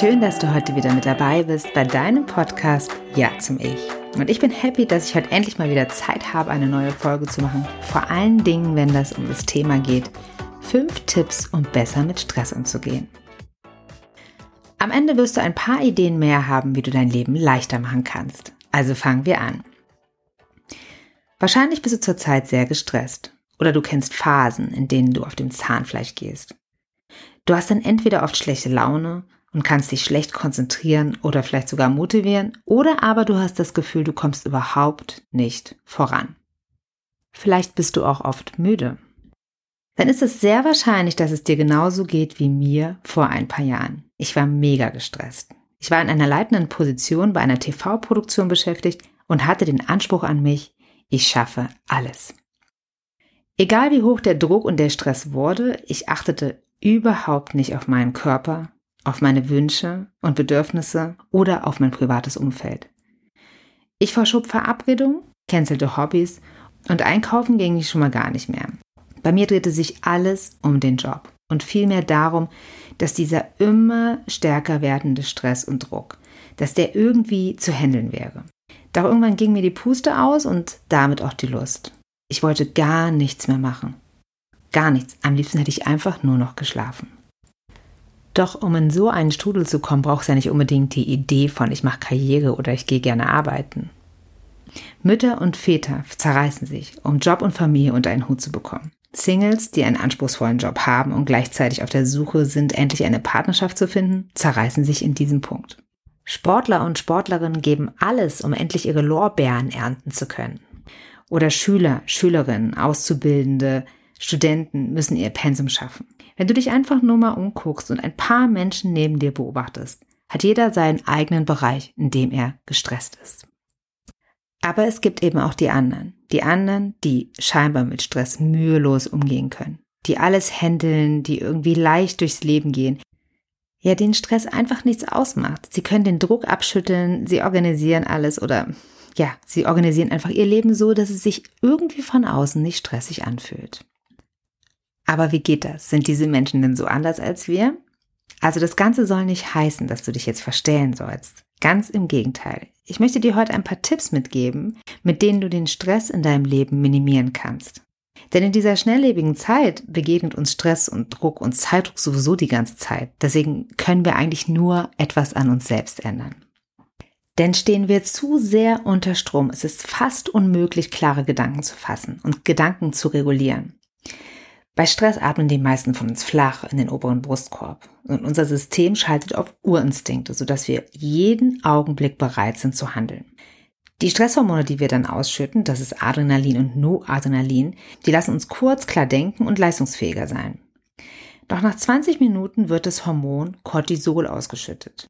Schön, dass du heute wieder mit dabei bist bei deinem Podcast Ja zum Ich. Und ich bin happy, dass ich heute endlich mal wieder Zeit habe, eine neue Folge zu machen. Vor allen Dingen, wenn das um das Thema geht. Fünf Tipps, um besser mit Stress umzugehen. Am Ende wirst du ein paar Ideen mehr haben, wie du dein Leben leichter machen kannst. Also fangen wir an. Wahrscheinlich bist du zurzeit sehr gestresst oder du kennst Phasen, in denen du auf dem Zahnfleisch gehst. Du hast dann entweder oft schlechte Laune und kannst dich schlecht konzentrieren oder vielleicht sogar motivieren, oder aber du hast das Gefühl, du kommst überhaupt nicht voran. Vielleicht bist du auch oft müde. Dann ist es sehr wahrscheinlich, dass es dir genauso geht wie mir vor ein paar Jahren. Ich war mega gestresst. Ich war in einer leitenden Position bei einer TV-Produktion beschäftigt und hatte den Anspruch an mich, ich schaffe alles. Egal wie hoch der Druck und der Stress wurde, ich achtete überhaupt nicht auf meinen Körper, auf meine Wünsche und Bedürfnisse oder auf mein privates Umfeld. Ich verschob Verabredungen, cancelte Hobbys und einkaufen ging ich schon mal gar nicht mehr. Bei mir drehte sich alles um den Job und vielmehr darum, dass dieser immer stärker werdende Stress und Druck, dass der irgendwie zu handeln wäre. Doch irgendwann ging mir die Puste aus und damit auch die Lust. Ich wollte gar nichts mehr machen. Gar nichts. Am liebsten hätte ich einfach nur noch geschlafen. Doch um in so einen Strudel zu kommen, braucht es ja nicht unbedingt die Idee von ich mache Karriere oder ich gehe gerne arbeiten. Mütter und Väter zerreißen sich, um Job und Familie unter einen Hut zu bekommen. Singles, die einen anspruchsvollen Job haben und gleichzeitig auf der Suche sind, endlich eine Partnerschaft zu finden, zerreißen sich in diesem Punkt. Sportler und Sportlerinnen geben alles, um endlich ihre Lorbeeren ernten zu können. Oder Schüler, Schülerinnen, Auszubildende, Studenten müssen ihr Pensum schaffen. Wenn du dich einfach nur mal umguckst und ein paar Menschen neben dir beobachtest, hat jeder seinen eigenen Bereich, in dem er gestresst ist. Aber es gibt eben auch die anderen. Die anderen, die scheinbar mit Stress mühelos umgehen können. Die alles handeln, die irgendwie leicht durchs Leben gehen. Ja, den Stress einfach nichts ausmacht. Sie können den Druck abschütteln, sie organisieren alles oder ja, sie organisieren einfach ihr Leben so, dass es sich irgendwie von außen nicht stressig anfühlt. Aber wie geht das? Sind diese Menschen denn so anders als wir? Also das Ganze soll nicht heißen, dass du dich jetzt verstellen sollst. Ganz im Gegenteil. Ich möchte dir heute ein paar Tipps mitgeben, mit denen du den Stress in deinem Leben minimieren kannst. Denn in dieser schnelllebigen Zeit begegnet uns Stress und Druck und Zeitdruck sowieso die ganze Zeit. Deswegen können wir eigentlich nur etwas an uns selbst ändern. Denn stehen wir zu sehr unter Strom, es ist fast unmöglich, klare Gedanken zu fassen und Gedanken zu regulieren. Bei Stress atmen die meisten von uns flach in den oberen Brustkorb und unser System schaltet auf Urinstinkte, sodass wir jeden Augenblick bereit sind zu handeln. Die Stresshormone, die wir dann ausschütten, das ist Adrenalin und Noadrenalin, die lassen uns kurz klar denken und leistungsfähiger sein. Doch nach 20 Minuten wird das Hormon Cortisol ausgeschüttet.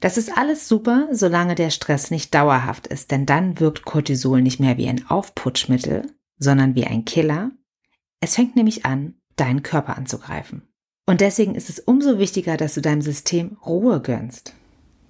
Das ist alles super, solange der Stress nicht dauerhaft ist, denn dann wirkt Cortisol nicht mehr wie ein Aufputschmittel, sondern wie ein Killer es fängt nämlich an, deinen Körper anzugreifen. Und deswegen ist es umso wichtiger, dass du deinem System Ruhe gönnst.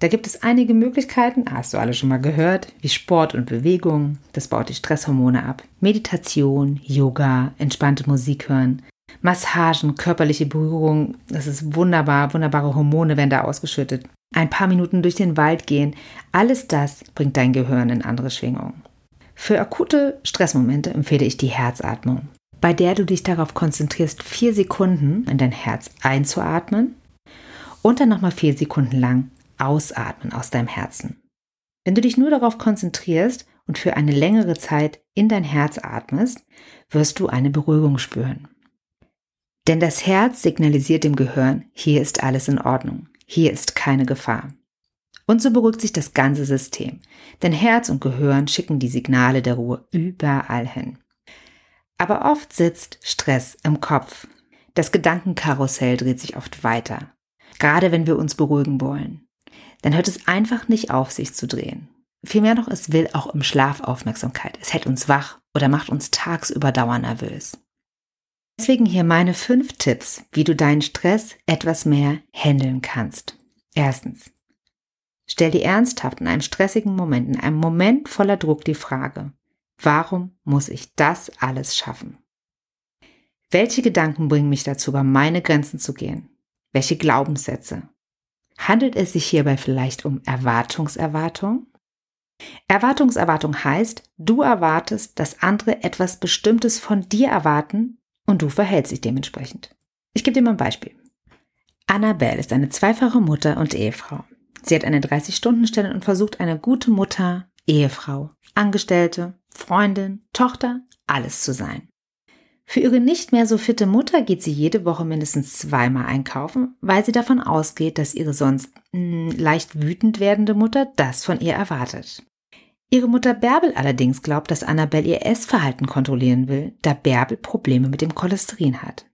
Da gibt es einige Möglichkeiten, hast du alle schon mal gehört, wie Sport und Bewegung, das baut die Stresshormone ab, Meditation, Yoga, entspannte Musik hören, Massagen, körperliche Berührung, das ist wunderbar, wunderbare Hormone werden da ausgeschüttet. Ein paar Minuten durch den Wald gehen, alles das bringt dein Gehirn in andere Schwingungen. Für akute Stressmomente empfehle ich die Herzatmung bei der du dich darauf konzentrierst, vier Sekunden in dein Herz einzuatmen und dann nochmal vier Sekunden lang ausatmen aus deinem Herzen. Wenn du dich nur darauf konzentrierst und für eine längere Zeit in dein Herz atmest, wirst du eine Beruhigung spüren. Denn das Herz signalisiert dem Gehirn, hier ist alles in Ordnung, hier ist keine Gefahr. Und so beruhigt sich das ganze System, denn Herz und Gehirn schicken die Signale der Ruhe überall hin. Aber oft sitzt Stress im Kopf. Das Gedankenkarussell dreht sich oft weiter. Gerade wenn wir uns beruhigen wollen. Dann hört es einfach nicht auf, sich zu drehen. Vielmehr noch, es will auch im Schlaf Aufmerksamkeit. Es hält uns wach oder macht uns tagsüber dauernervös. Deswegen hier meine fünf Tipps, wie du deinen Stress etwas mehr handeln kannst. Erstens. Stell dir ernsthaft in einem stressigen Moment, in einem Moment voller Druck die Frage, Warum muss ich das alles schaffen? Welche Gedanken bringen mich dazu, über meine Grenzen zu gehen? Welche Glaubenssätze? Handelt es sich hierbei vielleicht um Erwartungserwartung? Erwartungserwartung heißt, du erwartest, dass andere etwas Bestimmtes von dir erwarten und du verhältst dich dementsprechend. Ich gebe dir mal ein Beispiel. Annabelle ist eine zweifache Mutter und Ehefrau. Sie hat eine 30-Stunden-Stelle und versucht eine gute Mutter, Ehefrau, Angestellte, Freundin, Tochter, alles zu sein. Für ihre nicht mehr so fitte Mutter geht sie jede Woche mindestens zweimal einkaufen, weil sie davon ausgeht, dass ihre sonst mh, hm, leicht wütend werdende Mutter das von ihr erwartet. Ihre Mutter Bärbel allerdings glaubt, dass Annabelle ihr Essverhalten kontrollieren will, da Bärbel Probleme mit dem Cholesterin hat.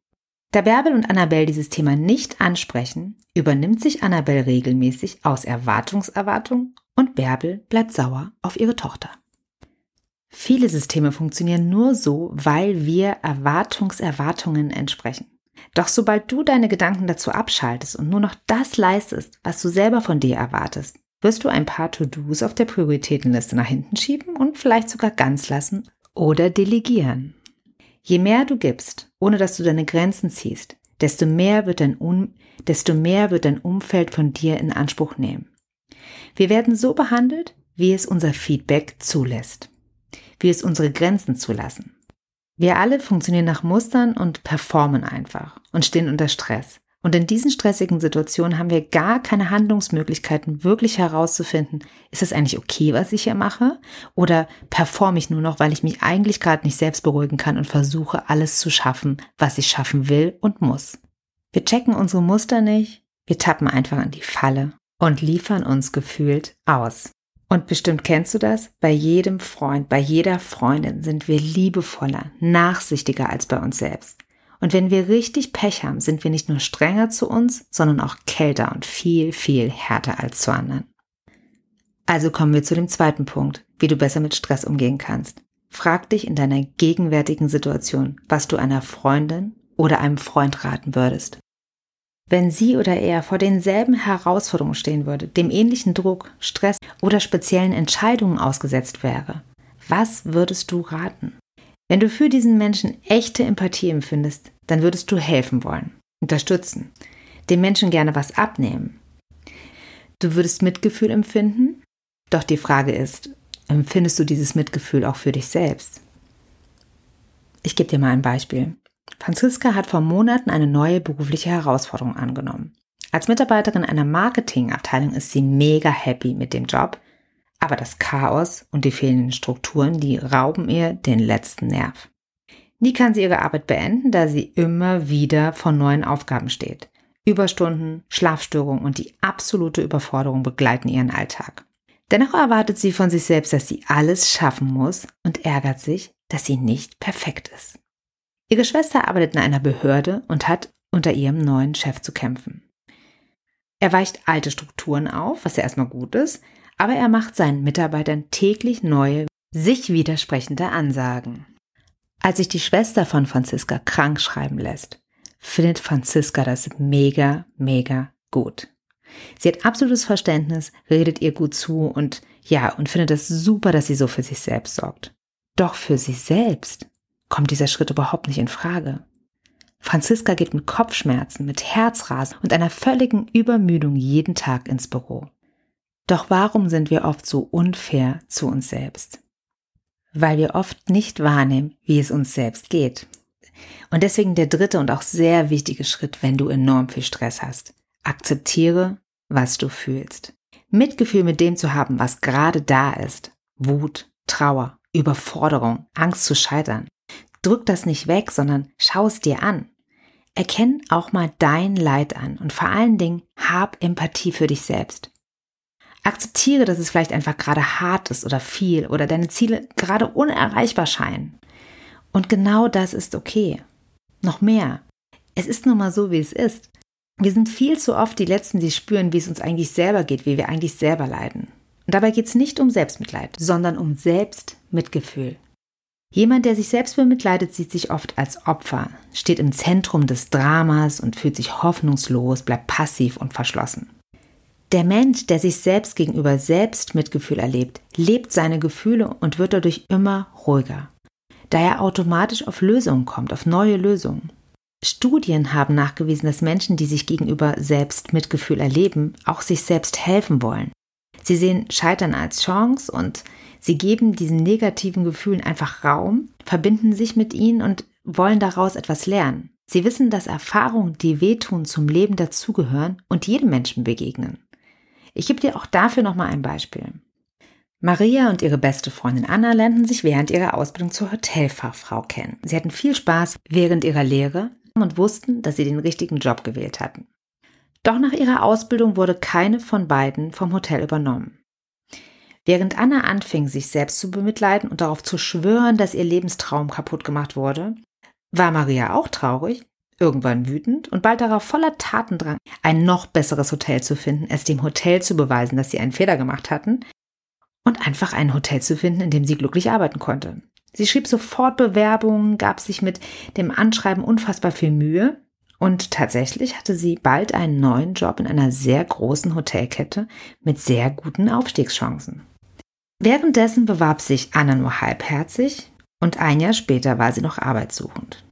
Da Bärbel und Annabelle dieses Thema nicht ansprechen, übernimmt sich Annabelle regelmäßig aus Erwartungserwartung und Bärbel bleibt sauer auf ihre Tochter. Viele Systeme funktionieren nur so, weil wir Erwartungserwartungen entsprechen. Doch sobald du deine Gedanken dazu abschaltest und nur noch das leistest, was du selber von dir erwartest, wirst du ein paar To-Dos auf der Prioritätenliste nach hinten schieben und vielleicht sogar ganz lassen oder delegieren. Je mehr du gibst, ohne dass du deine Grenzen ziehst, desto mehr wird dein, um desto mehr wird dein Umfeld von dir in Anspruch nehmen. Wir werden so behandelt, wie es unser Feedback zulässt, wie es unsere Grenzen zulassen. Wir alle funktionieren nach Mustern und performen einfach und stehen unter Stress. Und in diesen stressigen Situationen haben wir gar keine Handlungsmöglichkeiten, wirklich herauszufinden, ist es eigentlich okay, was ich hier mache? Oder performe ich nur noch, weil ich mich eigentlich gerade nicht selbst beruhigen kann und versuche, alles zu schaffen, was ich schaffen will und muss? Wir checken unsere Muster nicht, wir tappen einfach an die Falle und liefern uns gefühlt aus. Und bestimmt kennst du das? Bei jedem Freund, bei jeder Freundin sind wir liebevoller, nachsichtiger als bei uns selbst. Und wenn wir richtig Pech haben, sind wir nicht nur strenger zu uns, sondern auch kälter und viel, viel härter als zu anderen. Also kommen wir zu dem zweiten Punkt, wie du besser mit Stress umgehen kannst. Frag dich in deiner gegenwärtigen Situation, was du einer Freundin oder einem Freund raten würdest. Wenn sie oder er vor denselben Herausforderungen stehen würde, dem ähnlichen Druck, Stress oder speziellen Entscheidungen ausgesetzt wäre, was würdest du raten? Wenn du für diesen Menschen echte Empathie empfindest, dann würdest du helfen wollen, unterstützen, dem Menschen gerne was abnehmen. Du würdest Mitgefühl empfinden, doch die Frage ist, empfindest du dieses Mitgefühl auch für dich selbst? Ich gebe dir mal ein Beispiel. Franziska hat vor Monaten eine neue berufliche Herausforderung angenommen. Als Mitarbeiterin einer Marketingabteilung ist sie mega happy mit dem Job, aber das Chaos und die fehlenden Strukturen, die rauben ihr den letzten Nerv. Nie kann sie ihre Arbeit beenden, da sie immer wieder vor neuen Aufgaben steht. Überstunden, Schlafstörungen und die absolute Überforderung begleiten ihren Alltag. Dennoch erwartet sie von sich selbst, dass sie alles schaffen muss und ärgert sich, dass sie nicht perfekt ist. Ihre Schwester arbeitet in einer Behörde und hat unter ihrem neuen Chef zu kämpfen. Er weicht alte Strukturen auf, was ja erstmal gut ist, aber er macht seinen Mitarbeitern täglich neue, sich widersprechende Ansagen. Als sich die Schwester von Franziska krank schreiben lässt, findet Franziska das mega, mega gut. Sie hat absolutes Verständnis, redet ihr gut zu und ja, und findet es super, dass sie so für sich selbst sorgt. Doch für sie selbst kommt dieser Schritt überhaupt nicht in Frage. Franziska geht mit Kopfschmerzen, mit Herzrasen und einer völligen Übermüdung jeden Tag ins Büro. Doch warum sind wir oft so unfair zu uns selbst? Weil wir oft nicht wahrnehmen, wie es uns selbst geht. Und deswegen der dritte und auch sehr wichtige Schritt, wenn du enorm viel Stress hast. Akzeptiere, was du fühlst. Mitgefühl mit dem zu haben, was gerade da ist. Wut, Trauer, Überforderung, Angst zu scheitern. Drück das nicht weg, sondern schau es dir an. Erkenn auch mal dein Leid an und vor allen Dingen hab Empathie für dich selbst. Akzeptiere, dass es vielleicht einfach gerade hart ist oder viel oder deine Ziele gerade unerreichbar scheinen. Und genau das ist okay. Noch mehr. Es ist nun mal so, wie es ist. Wir sind viel zu oft die Letzten, die spüren, wie es uns eigentlich selber geht, wie wir eigentlich selber leiden. Und dabei geht es nicht um Selbstmitleid, sondern um Selbstmitgefühl. Jemand, der sich selbst bemitleidet, sieht sich oft als Opfer, steht im Zentrum des Dramas und fühlt sich hoffnungslos, bleibt passiv und verschlossen. Der Mensch, der sich selbst gegenüber selbst Mitgefühl erlebt, lebt seine Gefühle und wird dadurch immer ruhiger, da er automatisch auf Lösungen kommt, auf neue Lösungen. Studien haben nachgewiesen, dass Menschen, die sich gegenüber selbst Mitgefühl erleben, auch sich selbst helfen wollen. Sie sehen Scheitern als Chance und sie geben diesen negativen Gefühlen einfach Raum, verbinden sich mit ihnen und wollen daraus etwas lernen. Sie wissen, dass Erfahrungen, die wehtun, zum Leben dazugehören und jedem Menschen begegnen. Ich gebe dir auch dafür nochmal ein Beispiel. Maria und ihre beste Freundin Anna lernten sich während ihrer Ausbildung zur Hotelfachfrau kennen. Sie hatten viel Spaß während ihrer Lehre und wussten, dass sie den richtigen Job gewählt hatten. Doch nach ihrer Ausbildung wurde keine von beiden vom Hotel übernommen. Während Anna anfing, sich selbst zu bemitleiden und darauf zu schwören, dass ihr Lebenstraum kaputt gemacht wurde, war Maria auch traurig, irgendwann wütend und bald darauf voller Tatendrang, ein noch besseres Hotel zu finden, es dem Hotel zu beweisen, dass sie einen Fehler gemacht hatten und einfach ein Hotel zu finden, in dem sie glücklich arbeiten konnte. Sie schrieb sofort Bewerbungen, gab sich mit dem Anschreiben unfassbar viel Mühe und tatsächlich hatte sie bald einen neuen Job in einer sehr großen Hotelkette mit sehr guten Aufstiegschancen. Währenddessen bewarb sich Anna nur halbherzig und ein Jahr später war sie noch arbeitssuchend.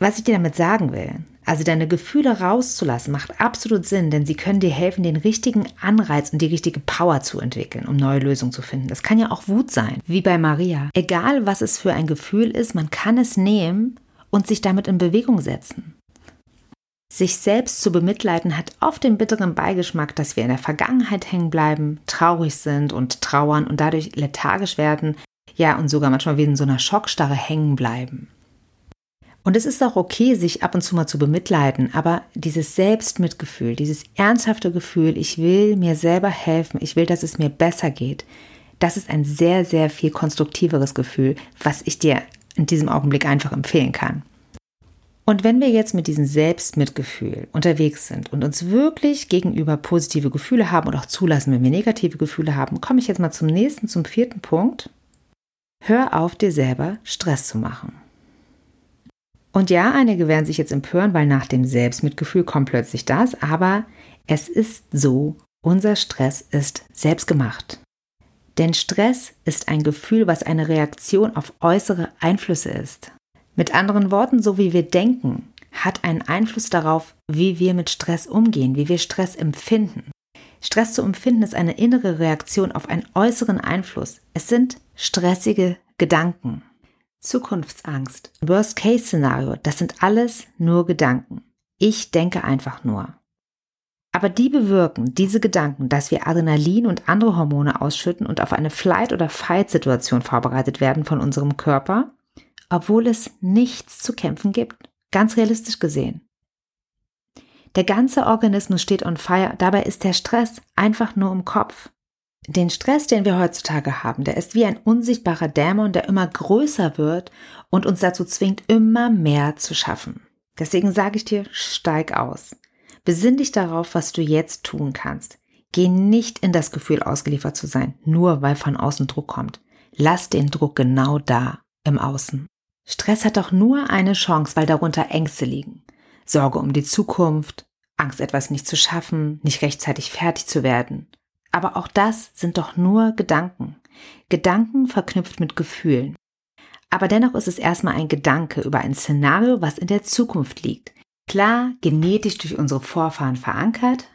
Was ich dir damit sagen will, also deine Gefühle rauszulassen, macht absolut Sinn, denn sie können dir helfen, den richtigen Anreiz und die richtige Power zu entwickeln, um neue Lösungen zu finden. Das kann ja auch Wut sein, wie bei Maria. Egal, was es für ein Gefühl ist, man kann es nehmen und sich damit in Bewegung setzen. Sich selbst zu bemitleiden hat oft den bitteren Beigeschmack, dass wir in der Vergangenheit hängen bleiben, traurig sind und trauern und dadurch lethargisch werden, ja und sogar manchmal wie in so einer Schockstarre hängen bleiben. Und es ist auch okay, sich ab und zu mal zu bemitleiden, aber dieses Selbstmitgefühl, dieses ernsthafte Gefühl, ich will mir selber helfen, ich will, dass es mir besser geht, das ist ein sehr, sehr viel konstruktiveres Gefühl, was ich dir in diesem Augenblick einfach empfehlen kann. Und wenn wir jetzt mit diesem Selbstmitgefühl unterwegs sind und uns wirklich gegenüber positive Gefühle haben und auch zulassen, wenn wir negative Gefühle haben, komme ich jetzt mal zum nächsten, zum vierten Punkt. Hör auf, dir selber Stress zu machen. Und ja, einige werden sich jetzt empören, weil nach dem Selbstmitgefühl kommt plötzlich das, aber es ist so, unser Stress ist selbstgemacht. Denn Stress ist ein Gefühl, was eine Reaktion auf äußere Einflüsse ist. Mit anderen Worten, so wie wir denken, hat einen Einfluss darauf, wie wir mit Stress umgehen, wie wir Stress empfinden. Stress zu empfinden ist eine innere Reaktion auf einen äußeren Einfluss. Es sind stressige Gedanken. Zukunftsangst, Worst-Case-Szenario, das sind alles nur Gedanken. Ich denke einfach nur. Aber die bewirken, diese Gedanken, dass wir Adrenalin und andere Hormone ausschütten und auf eine Flight- oder Fight-Situation vorbereitet werden von unserem Körper obwohl es nichts zu kämpfen gibt, ganz realistisch gesehen. Der ganze Organismus steht on fire, dabei ist der Stress einfach nur im Kopf. Den Stress, den wir heutzutage haben, der ist wie ein unsichtbarer Dämon, der immer größer wird und uns dazu zwingt, immer mehr zu schaffen. Deswegen sage ich dir, steig aus. Besinn dich darauf, was du jetzt tun kannst. Geh nicht in das Gefühl, ausgeliefert zu sein, nur weil von außen Druck kommt. Lass den Druck genau da, im Außen. Stress hat doch nur eine Chance, weil darunter Ängste liegen. Sorge um die Zukunft, Angst, etwas nicht zu schaffen, nicht rechtzeitig fertig zu werden. Aber auch das sind doch nur Gedanken. Gedanken verknüpft mit Gefühlen. Aber dennoch ist es erstmal ein Gedanke über ein Szenario, was in der Zukunft liegt. Klar, genetisch durch unsere Vorfahren verankert,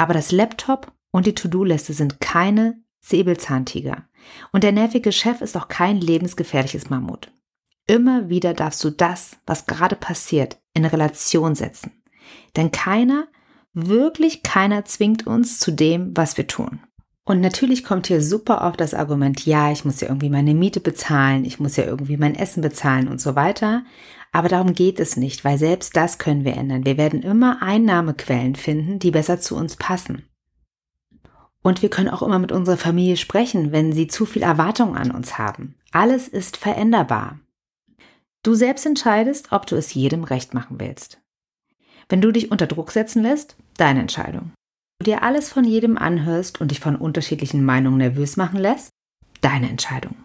aber das Laptop und die To-Do-Liste sind keine Säbelzahntiger. Und der nervige Chef ist auch kein lebensgefährliches Mammut. Immer wieder darfst du das, was gerade passiert, in Relation setzen. Denn keiner, wirklich keiner zwingt uns zu dem, was wir tun. Und natürlich kommt hier super oft das Argument, ja, ich muss ja irgendwie meine Miete bezahlen, ich muss ja irgendwie mein Essen bezahlen und so weiter. Aber darum geht es nicht, weil selbst das können wir ändern. Wir werden immer Einnahmequellen finden, die besser zu uns passen. Und wir können auch immer mit unserer Familie sprechen, wenn sie zu viel Erwartung an uns haben. Alles ist veränderbar. Du selbst entscheidest, ob du es jedem recht machen willst. Wenn du dich unter Druck setzen lässt, deine Entscheidung. Du dir alles von jedem anhörst und dich von unterschiedlichen Meinungen nervös machen lässt, deine Entscheidung.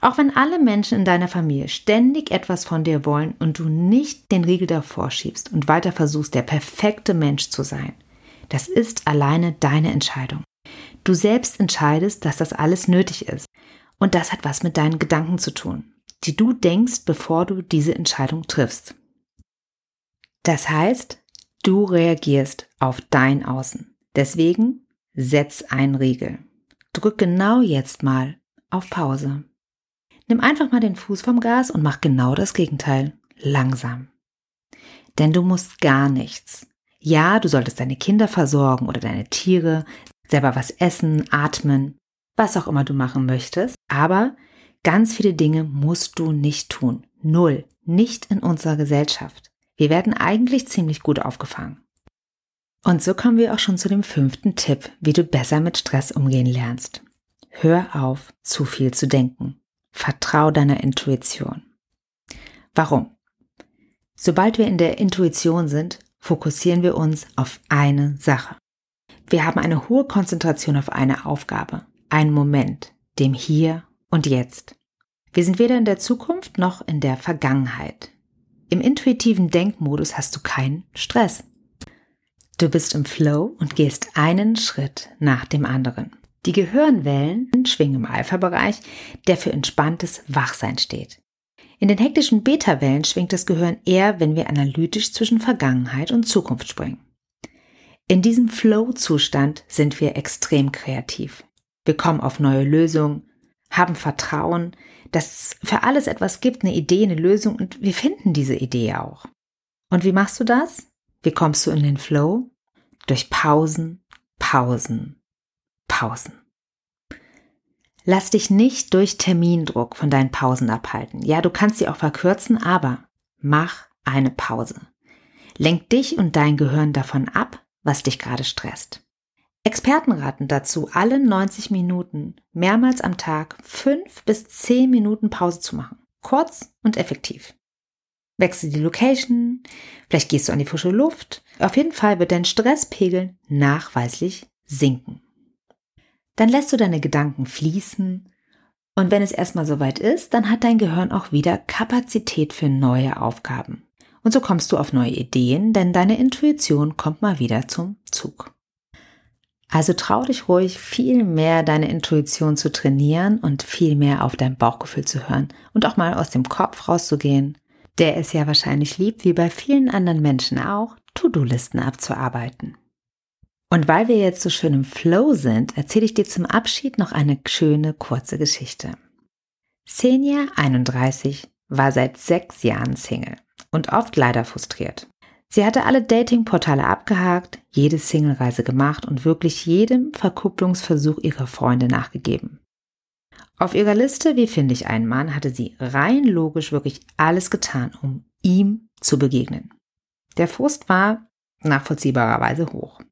Auch wenn alle Menschen in deiner Familie ständig etwas von dir wollen und du nicht den Riegel davor schiebst und weiter versuchst, der perfekte Mensch zu sein, Das ist alleine deine Entscheidung. Du selbst entscheidest, dass das alles nötig ist. Und das hat was mit deinen Gedanken zu tun, die du denkst, bevor du diese Entscheidung triffst. Das heißt, du reagierst auf dein Außen. Deswegen setz einen Riegel. Drück genau jetzt mal auf Pause. Nimm einfach mal den Fuß vom Gas und mach genau das Gegenteil. Langsam. Denn du musst gar nichts. Ja, du solltest deine Kinder versorgen oder deine Tiere, selber was essen, atmen, was auch immer du machen möchtest. Aber ganz viele Dinge musst du nicht tun. Null. Nicht in unserer Gesellschaft. Wir werden eigentlich ziemlich gut aufgefangen. Und so kommen wir auch schon zu dem fünften Tipp, wie du besser mit Stress umgehen lernst. Hör auf, zu viel zu denken. Vertrau deiner Intuition. Warum? Sobald wir in der Intuition sind, fokussieren wir uns auf eine Sache. Wir haben eine hohe Konzentration auf eine Aufgabe, einen Moment, dem Hier und Jetzt. Wir sind weder in der Zukunft noch in der Vergangenheit. Im intuitiven Denkmodus hast du keinen Stress. Du bist im Flow und gehst einen Schritt nach dem anderen. Die Gehirnwellen schwingen im Alpha-Bereich, der für entspanntes Wachsein steht. In den hektischen Beta-Wellen schwingt das Gehirn eher, wenn wir analytisch zwischen Vergangenheit und Zukunft springen. In diesem Flow-Zustand sind wir extrem kreativ. Wir kommen auf neue Lösungen, haben Vertrauen, dass es für alles etwas gibt, eine Idee, eine Lösung und wir finden diese Idee auch. Und wie machst du das? Wie kommst du in den Flow? Durch Pausen, Pausen, Pausen. Lass dich nicht durch Termindruck von deinen Pausen abhalten. Ja, du kannst sie auch verkürzen, aber mach eine Pause. Lenk dich und dein Gehirn davon ab, was dich gerade stresst. Experten raten dazu, alle 90 Minuten mehrmals am Tag fünf bis zehn Minuten Pause zu machen. Kurz und effektiv. Wechsel die Location, vielleicht gehst du an die frische Luft. Auf jeden Fall wird dein Stresspegel nachweislich sinken. Dann lässt du deine Gedanken fließen und wenn es erstmal soweit ist, dann hat dein Gehirn auch wieder Kapazität für neue Aufgaben. Und so kommst du auf neue Ideen, denn deine Intuition kommt mal wieder zum Zug. Also trau dich ruhig, viel mehr deine Intuition zu trainieren und viel mehr auf dein Bauchgefühl zu hören und auch mal aus dem Kopf rauszugehen, der es ja wahrscheinlich liebt, wie bei vielen anderen Menschen auch, To-Do-Listen abzuarbeiten. Und weil wir jetzt so schön im Flow sind, erzähle ich dir zum Abschied noch eine schöne kurze Geschichte. Senja, 31, war seit sechs Jahren Single und oft leider frustriert. Sie hatte alle Datingportale abgehakt, jede Singlereise gemacht und wirklich jedem Verkupplungsversuch ihrer Freunde nachgegeben. Auf ihrer Liste, wie finde ich einen Mann, hatte sie rein logisch wirklich alles getan, um ihm zu begegnen. Der Frust war nachvollziehbarerweise hoch.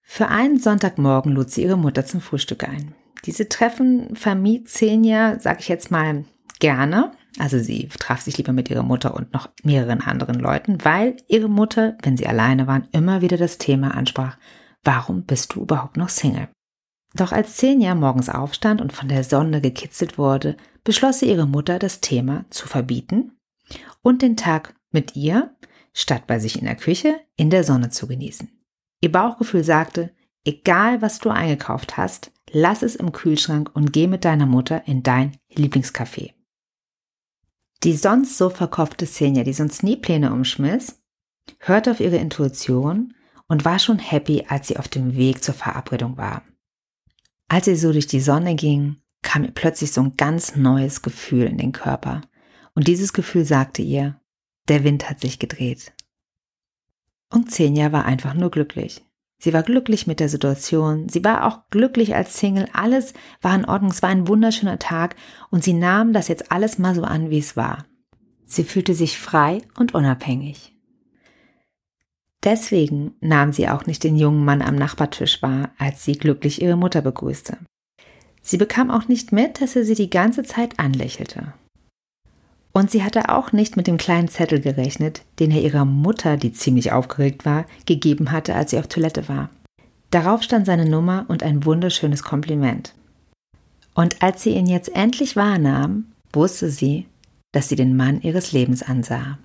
Für einen Sonntagmorgen lud sie ihre Mutter zum Frühstück ein. Diese Treffen vermied Xenia, sag ich jetzt mal, gerne. Also sie traf sich lieber mit ihrer Mutter und noch mehreren anderen Leuten, weil ihre Mutter, wenn sie alleine waren, immer wieder das Thema ansprach, warum bist du überhaupt noch Single? Doch als Xenia morgens aufstand und von der Sonne gekitzelt wurde, beschloss sie ihre Mutter, das Thema zu verbieten und den Tag mit ihr, statt bei sich in der Küche, in der Sonne zu genießen. Ihr Bauchgefühl sagte, egal was du eingekauft hast, lass es im Kühlschrank und geh mit deiner Mutter in dein Lieblingscafé. Die sonst so verkopfte Senja, die sonst nie Pläne umschmiss, hörte auf ihre Intuition und war schon happy, als sie auf dem Weg zur Verabredung war. Als sie so durch die Sonne ging, kam ihr plötzlich so ein ganz neues Gefühl in den Körper. Und dieses Gefühl sagte ihr, der Wind hat sich gedreht. Und Xenia war einfach nur glücklich. Sie war glücklich mit der Situation, sie war auch glücklich als Single, alles war in Ordnung, es war ein wunderschöner Tag und sie nahm das jetzt alles mal so an, wie es war. Sie fühlte sich frei und unabhängig. Deswegen nahm sie auch nicht den jungen Mann am Nachbartisch wahr, als sie glücklich ihre Mutter begrüßte. Sie bekam auch nicht mit, dass er sie die ganze Zeit anlächelte. Und sie hatte auch nicht mit dem kleinen Zettel gerechnet, den er ihrer Mutter, die ziemlich aufgeregt war, gegeben hatte, als sie auf Toilette war. Darauf stand seine Nummer und ein wunderschönes Kompliment. Und als sie ihn jetzt endlich wahrnahm, wusste sie, dass sie den Mann ihres Lebens ansah.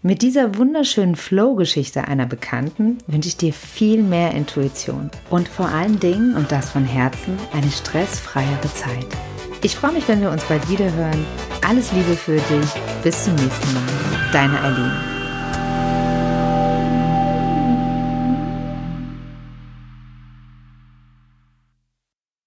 Mit dieser wunderschönen Flow-Geschichte einer Bekannten wünsche ich dir viel mehr Intuition und vor allen Dingen, und das von Herzen, eine stressfreiere Zeit. Ich freue mich, wenn wir uns bald wieder hören. Alles Liebe für dich. Bis zum nächsten Mal. Deine Eileen.